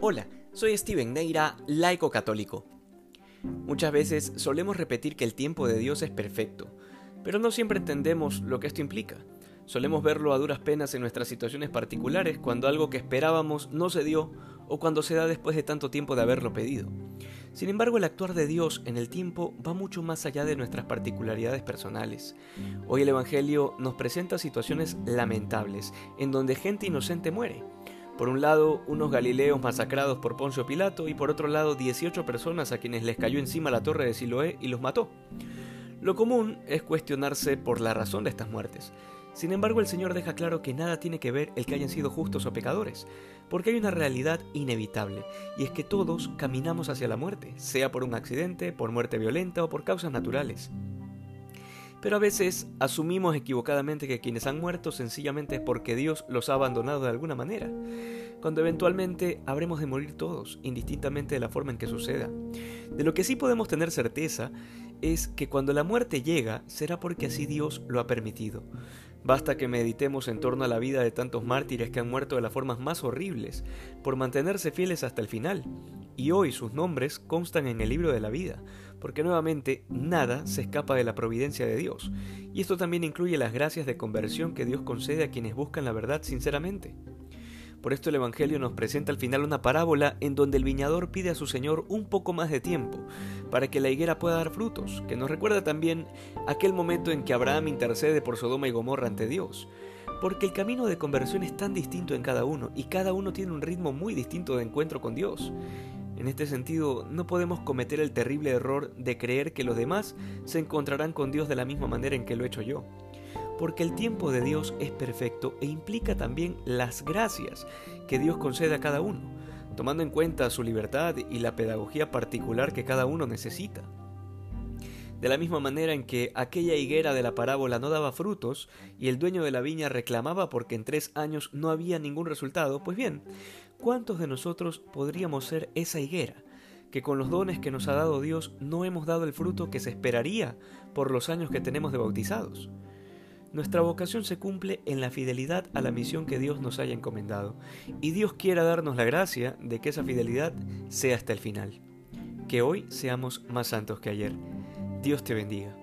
Hola, soy Steven Neira, laico católico. Muchas veces solemos repetir que el tiempo de Dios es perfecto, pero no siempre entendemos lo que esto implica. Solemos verlo a duras penas en nuestras situaciones particulares cuando algo que esperábamos no se dio o cuando se da después de tanto tiempo de haberlo pedido. Sin embargo, el actuar de Dios en el tiempo va mucho más allá de nuestras particularidades personales. Hoy el Evangelio nos presenta situaciones lamentables en donde gente inocente muere por un lado, unos galileos masacrados por Poncio Pilato y por otro lado, 18 personas a quienes les cayó encima la torre de Siloé y los mató. Lo común es cuestionarse por la razón de estas muertes. Sin embargo, el Señor deja claro que nada tiene que ver el que hayan sido justos o pecadores, porque hay una realidad inevitable, y es que todos caminamos hacia la muerte, sea por un accidente, por muerte violenta o por causas naturales. Pero a veces asumimos equivocadamente que quienes han muerto sencillamente es porque Dios los ha abandonado de alguna manera, cuando eventualmente habremos de morir todos, indistintamente de la forma en que suceda. De lo que sí podemos tener certeza es que cuando la muerte llega será porque así Dios lo ha permitido. Basta que meditemos en torno a la vida de tantos mártires que han muerto de las formas más horribles, por mantenerse fieles hasta el final, y hoy sus nombres constan en el libro de la vida, porque nuevamente nada se escapa de la providencia de Dios, y esto también incluye las gracias de conversión que Dios concede a quienes buscan la verdad sinceramente. Por esto el Evangelio nos presenta al final una parábola en donde el viñador pide a su Señor un poco más de tiempo para que la higuera pueda dar frutos, que nos recuerda también aquel momento en que Abraham intercede por Sodoma y Gomorra ante Dios. Porque el camino de conversión es tan distinto en cada uno y cada uno tiene un ritmo muy distinto de encuentro con Dios. En este sentido, no podemos cometer el terrible error de creer que los demás se encontrarán con Dios de la misma manera en que lo he hecho yo. Porque el tiempo de Dios es perfecto e implica también las gracias que Dios concede a cada uno, tomando en cuenta su libertad y la pedagogía particular que cada uno necesita. De la misma manera en que aquella higuera de la parábola no daba frutos y el dueño de la viña reclamaba porque en tres años no había ningún resultado, pues bien, ¿cuántos de nosotros podríamos ser esa higuera? que con los dones que nos ha dado Dios no hemos dado el fruto que se esperaría por los años que tenemos de bautizados. Nuestra vocación se cumple en la fidelidad a la misión que Dios nos haya encomendado, y Dios quiera darnos la gracia de que esa fidelidad sea hasta el final. Que hoy seamos más santos que ayer. Dios te bendiga.